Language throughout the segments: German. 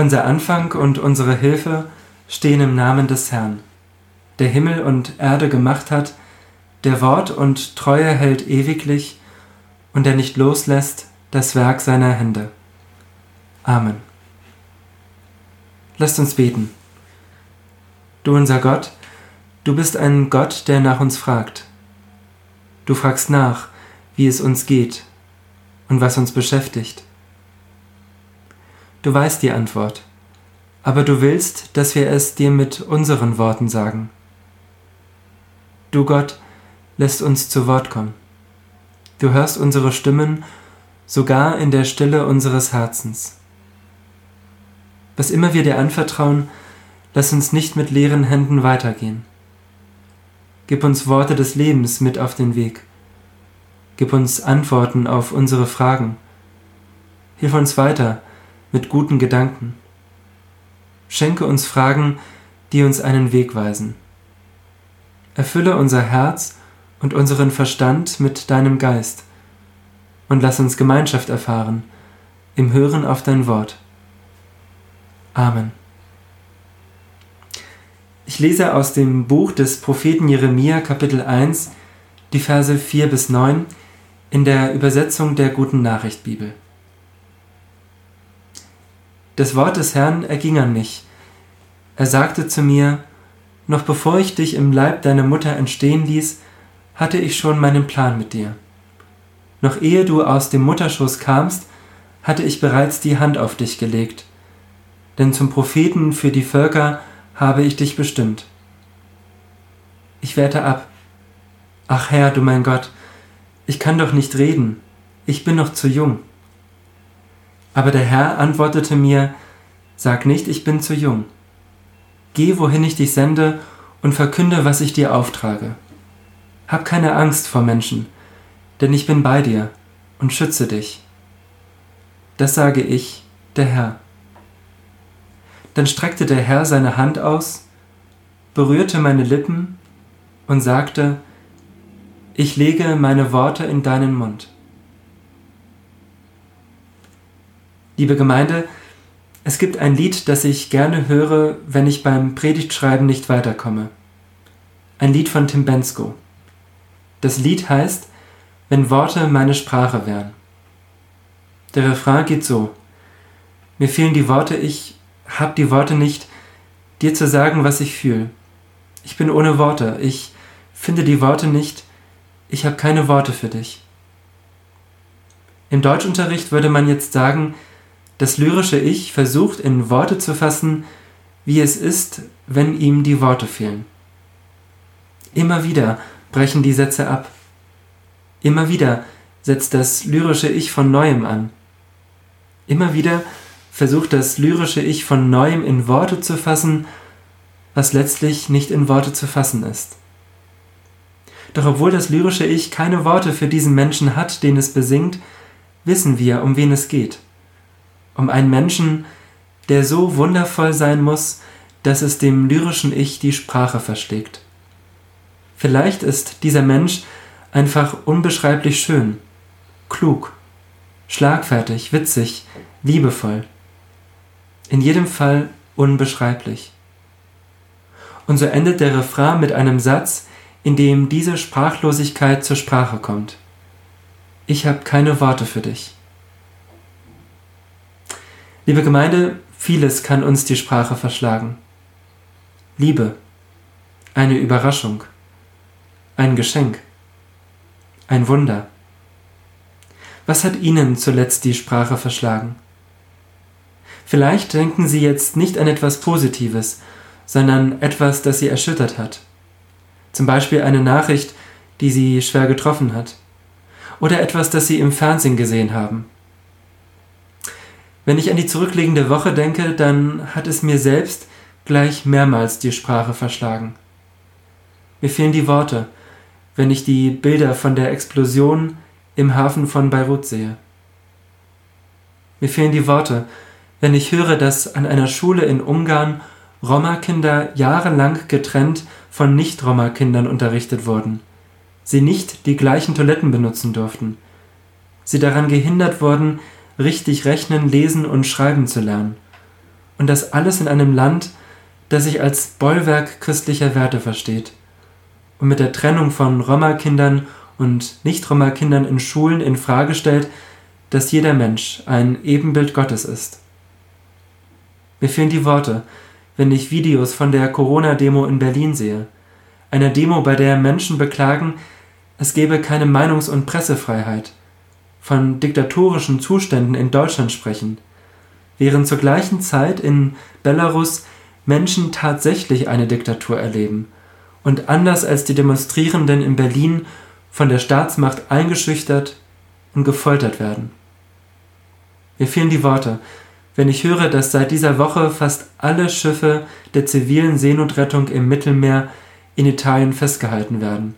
Unser Anfang und unsere Hilfe stehen im Namen des Herrn, der Himmel und Erde gemacht hat, der Wort und Treue hält ewiglich und der nicht loslässt das Werk seiner Hände. Amen. Lasst uns beten. Du unser Gott, du bist ein Gott, der nach uns fragt. Du fragst nach, wie es uns geht und was uns beschäftigt. Du weißt die Antwort, aber du willst, dass wir es dir mit unseren Worten sagen. Du Gott lässt uns zu Wort kommen. Du hörst unsere Stimmen sogar in der Stille unseres Herzens. Was immer wir dir anvertrauen, lass uns nicht mit leeren Händen weitergehen. Gib uns Worte des Lebens mit auf den Weg. Gib uns Antworten auf unsere Fragen. Hilf uns weiter, mit guten Gedanken. Schenke uns Fragen, die uns einen Weg weisen. Erfülle unser Herz und unseren Verstand mit deinem Geist und lass uns Gemeinschaft erfahren im Hören auf dein Wort. Amen. Ich lese aus dem Buch des Propheten Jeremia Kapitel 1 die Verse 4 bis 9 in der Übersetzung der Guten Nachricht Bibel. Das Wort des Herrn erging an mich. Er sagte zu mir, noch bevor ich dich im Leib deiner Mutter entstehen ließ, hatte ich schon meinen Plan mit dir. Noch ehe du aus dem Mutterschoß kamst, hatte ich bereits die Hand auf dich gelegt. Denn zum Propheten für die Völker habe ich dich bestimmt. Ich wehrte ab. Ach Herr, du mein Gott, ich kann doch nicht reden, ich bin noch zu jung. Aber der Herr antwortete mir, Sag nicht, ich bin zu jung. Geh, wohin ich dich sende, und verkünde, was ich dir auftrage. Hab keine Angst vor Menschen, denn ich bin bei dir und schütze dich. Das sage ich, der Herr. Dann streckte der Herr seine Hand aus, berührte meine Lippen und sagte, ich lege meine Worte in deinen Mund. Liebe Gemeinde, es gibt ein Lied, das ich gerne höre, wenn ich beim Predigtschreiben nicht weiterkomme. Ein Lied von Tim Bensko. Das Lied heißt Wenn Worte meine Sprache wären. Der Refrain geht so. Mir fehlen die Worte, ich hab die Worte nicht, dir zu sagen, was ich fühle. Ich bin ohne Worte, ich finde die Worte nicht, ich habe keine Worte für dich. Im Deutschunterricht würde man jetzt sagen, das lyrische Ich versucht in Worte zu fassen, wie es ist, wenn ihm die Worte fehlen. Immer wieder brechen die Sätze ab. Immer wieder setzt das lyrische Ich von neuem an. Immer wieder versucht das lyrische Ich von neuem in Worte zu fassen, was letztlich nicht in Worte zu fassen ist. Doch obwohl das lyrische Ich keine Worte für diesen Menschen hat, den es besingt, wissen wir, um wen es geht um einen Menschen, der so wundervoll sein muss, dass es dem lyrischen Ich die Sprache verschlägt. Vielleicht ist dieser Mensch einfach unbeschreiblich schön, klug, schlagfertig, witzig, liebevoll. In jedem Fall unbeschreiblich. Und so endet der Refrain mit einem Satz, in dem diese Sprachlosigkeit zur Sprache kommt. Ich habe keine Worte für dich. Liebe Gemeinde, vieles kann uns die Sprache verschlagen. Liebe, eine Überraschung, ein Geschenk, ein Wunder. Was hat Ihnen zuletzt die Sprache verschlagen? Vielleicht denken Sie jetzt nicht an etwas Positives, sondern etwas, das Sie erschüttert hat. Zum Beispiel eine Nachricht, die Sie schwer getroffen hat. Oder etwas, das Sie im Fernsehen gesehen haben. Wenn ich an die zurückliegende Woche denke, dann hat es mir selbst gleich mehrmals die Sprache verschlagen. Mir fehlen die Worte, wenn ich die Bilder von der Explosion im Hafen von Beirut sehe. Mir fehlen die Worte, wenn ich höre, dass an einer Schule in Ungarn Roma-Kinder jahrelang getrennt von Nicht-Roma-Kindern unterrichtet wurden, sie nicht die gleichen Toiletten benutzen durften, sie daran gehindert wurden, richtig rechnen, lesen und schreiben zu lernen. Und das alles in einem Land, das sich als Bollwerk christlicher Werte versteht und mit der Trennung von Roma-Kindern und Nicht-Roma-Kindern in Schulen in Frage stellt, dass jeder Mensch ein Ebenbild Gottes ist. Mir fehlen die Worte, wenn ich Videos von der Corona-Demo in Berlin sehe. Einer Demo, bei der Menschen beklagen, es gebe keine Meinungs- und Pressefreiheit, von diktatorischen Zuständen in Deutschland sprechen, während zur gleichen Zeit in Belarus Menschen tatsächlich eine Diktatur erleben und anders als die Demonstrierenden in Berlin von der Staatsmacht eingeschüchtert und gefoltert werden. Mir fehlen die Worte, wenn ich höre, dass seit dieser Woche fast alle Schiffe der zivilen Seenotrettung im Mittelmeer in Italien festgehalten werden,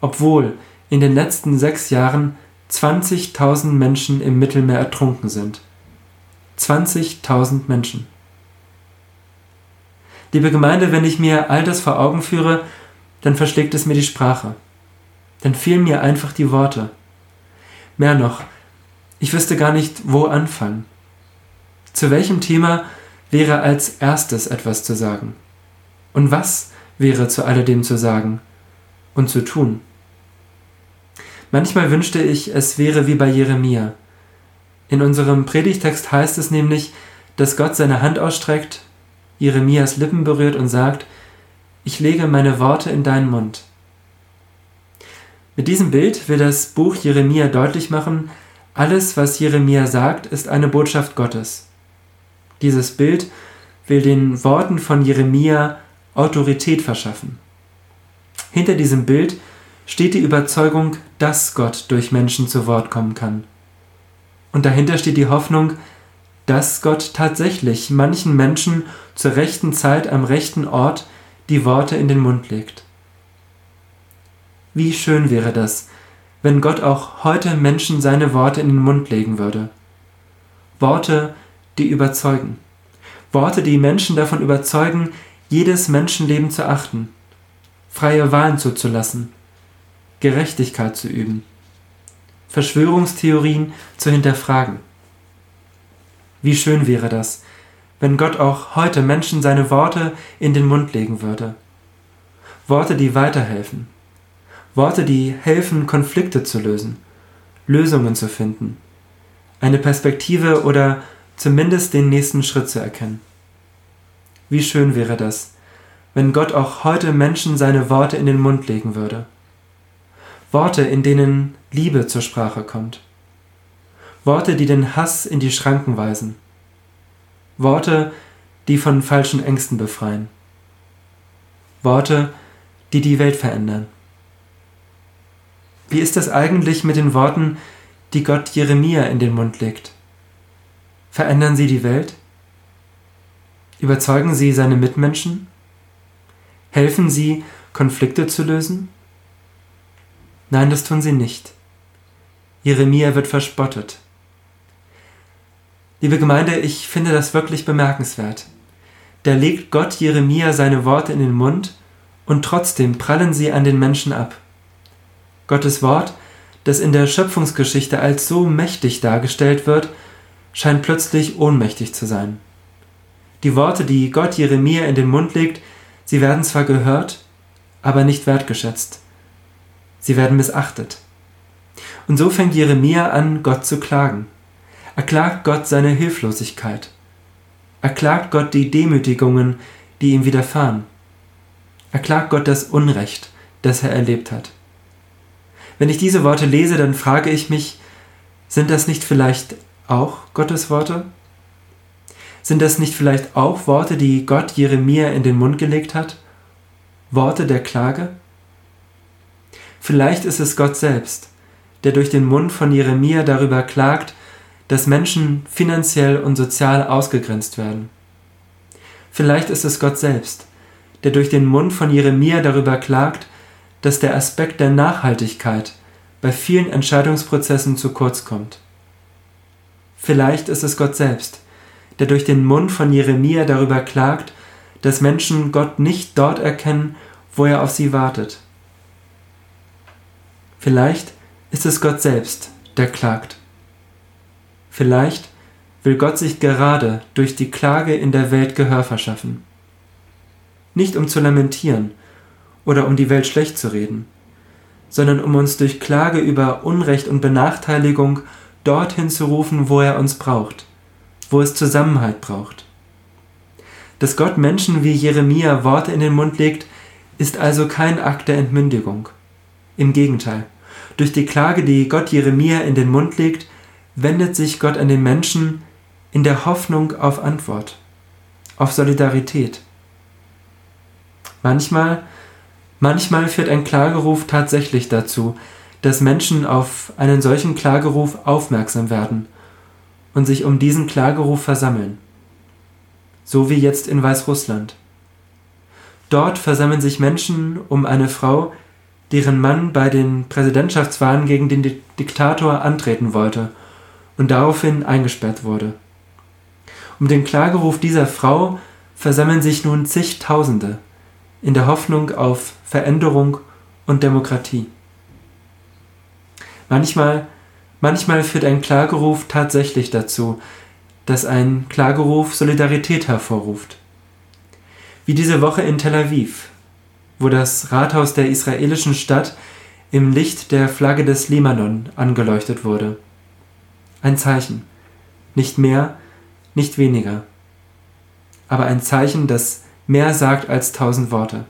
obwohl in den letzten sechs Jahren 20.000 Menschen im Mittelmeer ertrunken sind. 20.000 Menschen. Liebe Gemeinde, wenn ich mir all das vor Augen führe, dann verschlägt es mir die Sprache. Dann fehlen mir einfach die Worte. Mehr noch, ich wüsste gar nicht, wo anfangen. Zu welchem Thema wäre als erstes etwas zu sagen? Und was wäre zu alledem zu sagen und zu tun? Manchmal wünschte ich, es wäre wie bei Jeremia. In unserem Predigtext heißt es nämlich, dass Gott seine Hand ausstreckt Jeremias Lippen berührt und sagt, ich lege meine Worte in deinen Mund. Mit diesem Bild will das Buch Jeremia deutlich machen, alles, was Jeremia sagt, ist eine Botschaft Gottes. Dieses Bild will den Worten von Jeremia Autorität verschaffen. Hinter diesem Bild steht die Überzeugung, dass Gott durch Menschen zu Wort kommen kann. Und dahinter steht die Hoffnung, dass Gott tatsächlich manchen Menschen zur rechten Zeit am rechten Ort die Worte in den Mund legt. Wie schön wäre das, wenn Gott auch heute Menschen seine Worte in den Mund legen würde. Worte, die überzeugen. Worte, die Menschen davon überzeugen, jedes Menschenleben zu achten, freie Wahlen zuzulassen, Gerechtigkeit zu üben, Verschwörungstheorien zu hinterfragen. Wie schön wäre das, wenn Gott auch heute Menschen seine Worte in den Mund legen würde. Worte, die weiterhelfen. Worte, die helfen, Konflikte zu lösen, Lösungen zu finden, eine Perspektive oder zumindest den nächsten Schritt zu erkennen. Wie schön wäre das, wenn Gott auch heute Menschen seine Worte in den Mund legen würde. Worte, in denen Liebe zur Sprache kommt. Worte, die den Hass in die Schranken weisen. Worte, die von falschen Ängsten befreien. Worte, die die Welt verändern. Wie ist das eigentlich mit den Worten, die Gott Jeremia in den Mund legt? Verändern sie die Welt? Überzeugen sie seine Mitmenschen? Helfen sie, Konflikte zu lösen? Nein, das tun sie nicht. Jeremia wird verspottet. Liebe Gemeinde, ich finde das wirklich bemerkenswert. Da legt Gott Jeremia seine Worte in den Mund und trotzdem prallen sie an den Menschen ab. Gottes Wort, das in der Schöpfungsgeschichte als so mächtig dargestellt wird, scheint plötzlich ohnmächtig zu sein. Die Worte, die Gott Jeremia in den Mund legt, sie werden zwar gehört, aber nicht wertgeschätzt. Sie werden missachtet. Und so fängt Jeremia an, Gott zu klagen. Er klagt Gott seine Hilflosigkeit. Er klagt Gott die Demütigungen, die ihm widerfahren. Er klagt Gott das Unrecht, das er erlebt hat. Wenn ich diese Worte lese, dann frage ich mich, sind das nicht vielleicht auch Gottes Worte? Sind das nicht vielleicht auch Worte, die Gott Jeremia in den Mund gelegt hat? Worte der Klage? Vielleicht ist es Gott selbst, der durch den Mund von Jeremia darüber klagt, dass Menschen finanziell und sozial ausgegrenzt werden. Vielleicht ist es Gott selbst, der durch den Mund von Jeremia darüber klagt, dass der Aspekt der Nachhaltigkeit bei vielen Entscheidungsprozessen zu kurz kommt. Vielleicht ist es Gott selbst, der durch den Mund von Jeremia darüber klagt, dass Menschen Gott nicht dort erkennen, wo er auf sie wartet. Vielleicht ist es Gott selbst, der klagt. Vielleicht will Gott sich gerade durch die Klage in der Welt Gehör verschaffen. Nicht um zu lamentieren oder um die Welt schlecht zu reden, sondern um uns durch Klage über Unrecht und Benachteiligung dorthin zu rufen, wo er uns braucht, wo es Zusammenhalt braucht. Dass Gott Menschen wie Jeremia Worte in den Mund legt, ist also kein Akt der Entmündigung. Im Gegenteil, durch die Klage, die Gott Jeremia in den Mund legt, wendet sich Gott an den Menschen in der Hoffnung auf Antwort, auf Solidarität. Manchmal, manchmal führt ein Klageruf tatsächlich dazu, dass Menschen auf einen solchen Klageruf aufmerksam werden und sich um diesen Klageruf versammeln. So wie jetzt in Weißrussland. Dort versammeln sich Menschen um eine Frau, deren Mann bei den Präsidentschaftswahlen gegen den Diktator antreten wollte und daraufhin eingesperrt wurde. Um den Klageruf dieser Frau versammeln sich nun zigtausende in der Hoffnung auf Veränderung und Demokratie. Manchmal, manchmal führt ein Klageruf tatsächlich dazu, dass ein Klageruf Solidarität hervorruft. Wie diese Woche in Tel Aviv, wo das Rathaus der israelischen Stadt im Licht der Flagge des Libanon angeleuchtet wurde. Ein Zeichen, nicht mehr, nicht weniger, aber ein Zeichen, das mehr sagt als tausend Worte.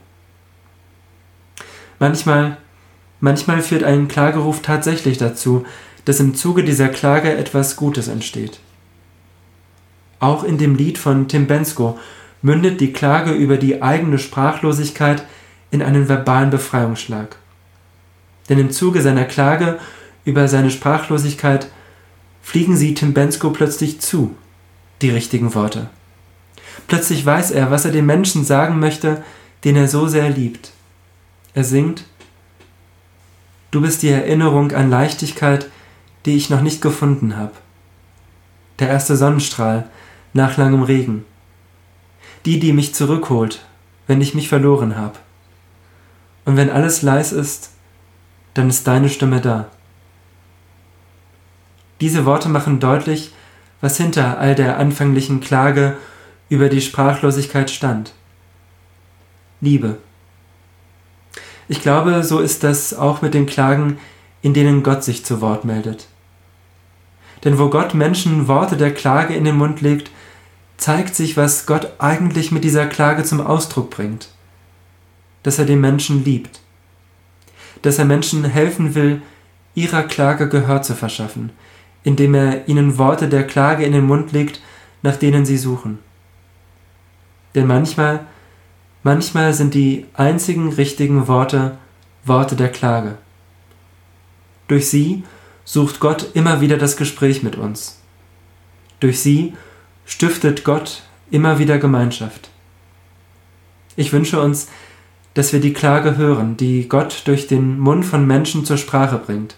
Manchmal Manchmal führt ein Klageruf tatsächlich dazu, dass im Zuge dieser Klage etwas Gutes entsteht. Auch in dem Lied von Tim Bensko mündet die Klage über die eigene Sprachlosigkeit in einen verbalen Befreiungsschlag. Denn im Zuge seiner Klage über seine Sprachlosigkeit fliegen sie Tim Bensko plötzlich zu, die richtigen Worte. Plötzlich weiß er, was er dem Menschen sagen möchte, den er so sehr liebt. Er singt, Du bist die Erinnerung an Leichtigkeit, die ich noch nicht gefunden habe. Der erste Sonnenstrahl nach langem Regen. Die, die mich zurückholt, wenn ich mich verloren habe. Und wenn alles leis ist, dann ist deine Stimme da. Diese Worte machen deutlich, was hinter all der anfänglichen Klage über die Sprachlosigkeit stand. Liebe. Ich glaube, so ist das auch mit den Klagen, in denen Gott sich zu Wort meldet. Denn wo Gott Menschen Worte der Klage in den Mund legt, zeigt sich, was Gott eigentlich mit dieser Klage zum Ausdruck bringt. Dass er den Menschen liebt. Dass er Menschen helfen will, ihrer Klage Gehör zu verschaffen, indem er ihnen Worte der Klage in den Mund legt, nach denen sie suchen. Denn manchmal Manchmal sind die einzigen richtigen Worte Worte der Klage. Durch sie sucht Gott immer wieder das Gespräch mit uns. Durch sie stiftet Gott immer wieder Gemeinschaft. Ich wünsche uns, dass wir die Klage hören, die Gott durch den Mund von Menschen zur Sprache bringt,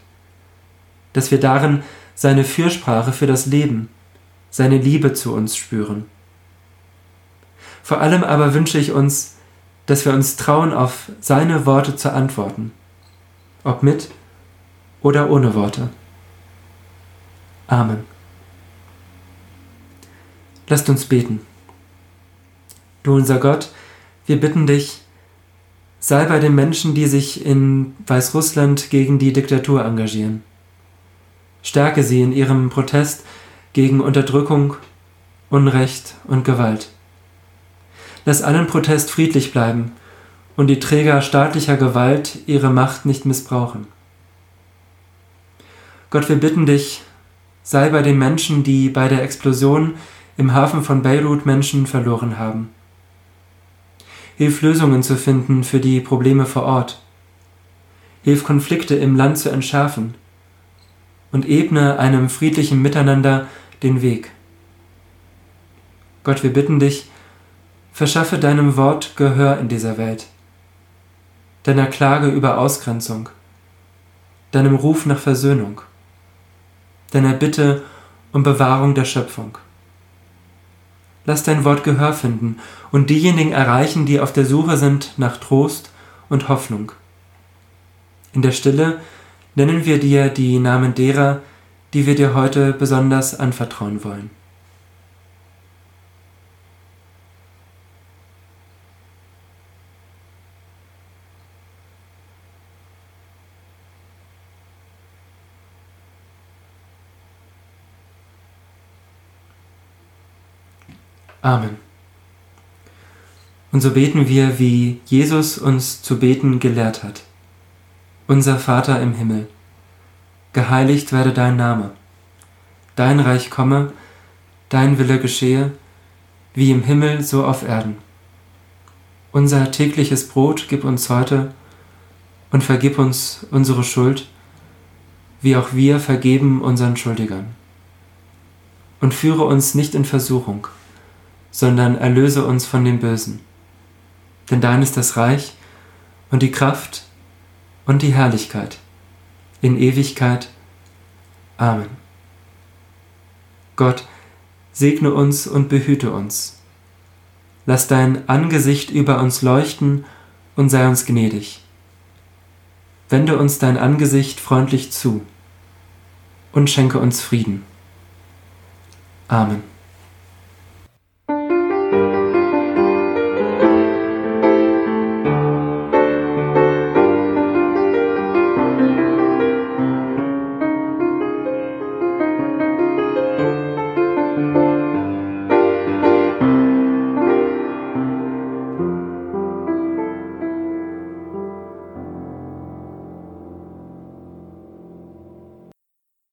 dass wir darin seine Fürsprache für das Leben, seine Liebe zu uns spüren. Vor allem aber wünsche ich uns, dass wir uns trauen, auf seine Worte zu antworten, ob mit oder ohne Worte. Amen. Lasst uns beten. Du unser Gott, wir bitten dich, sei bei den Menschen, die sich in Weißrussland gegen die Diktatur engagieren. Stärke sie in ihrem Protest gegen Unterdrückung, Unrecht und Gewalt. Lass allen Protest friedlich bleiben und die Träger staatlicher Gewalt ihre Macht nicht missbrauchen. Gott, wir bitten dich, sei bei den Menschen, die bei der Explosion im Hafen von Beirut Menschen verloren haben. Hilf Lösungen zu finden für die Probleme vor Ort. Hilf Konflikte im Land zu entschärfen und ebne einem friedlichen Miteinander den Weg. Gott, wir bitten dich, Verschaffe deinem Wort Gehör in dieser Welt, deiner Klage über Ausgrenzung, deinem Ruf nach Versöhnung, deiner Bitte um Bewahrung der Schöpfung. Lass dein Wort Gehör finden und diejenigen erreichen, die auf der Suche sind nach Trost und Hoffnung. In der Stille nennen wir dir die Namen derer, die wir dir heute besonders anvertrauen wollen. Amen. Und so beten wir, wie Jesus uns zu beten gelehrt hat. Unser Vater im Himmel, geheiligt werde dein Name, dein Reich komme, dein Wille geschehe, wie im Himmel so auf Erden. Unser tägliches Brot gib uns heute und vergib uns unsere Schuld, wie auch wir vergeben unseren Schuldigern. Und führe uns nicht in Versuchung, sondern erlöse uns von dem Bösen. Denn dein ist das Reich und die Kraft und die Herrlichkeit in Ewigkeit. Amen. Gott, segne uns und behüte uns. Lass dein Angesicht über uns leuchten und sei uns gnädig. Wende uns dein Angesicht freundlich zu und schenke uns Frieden. Amen.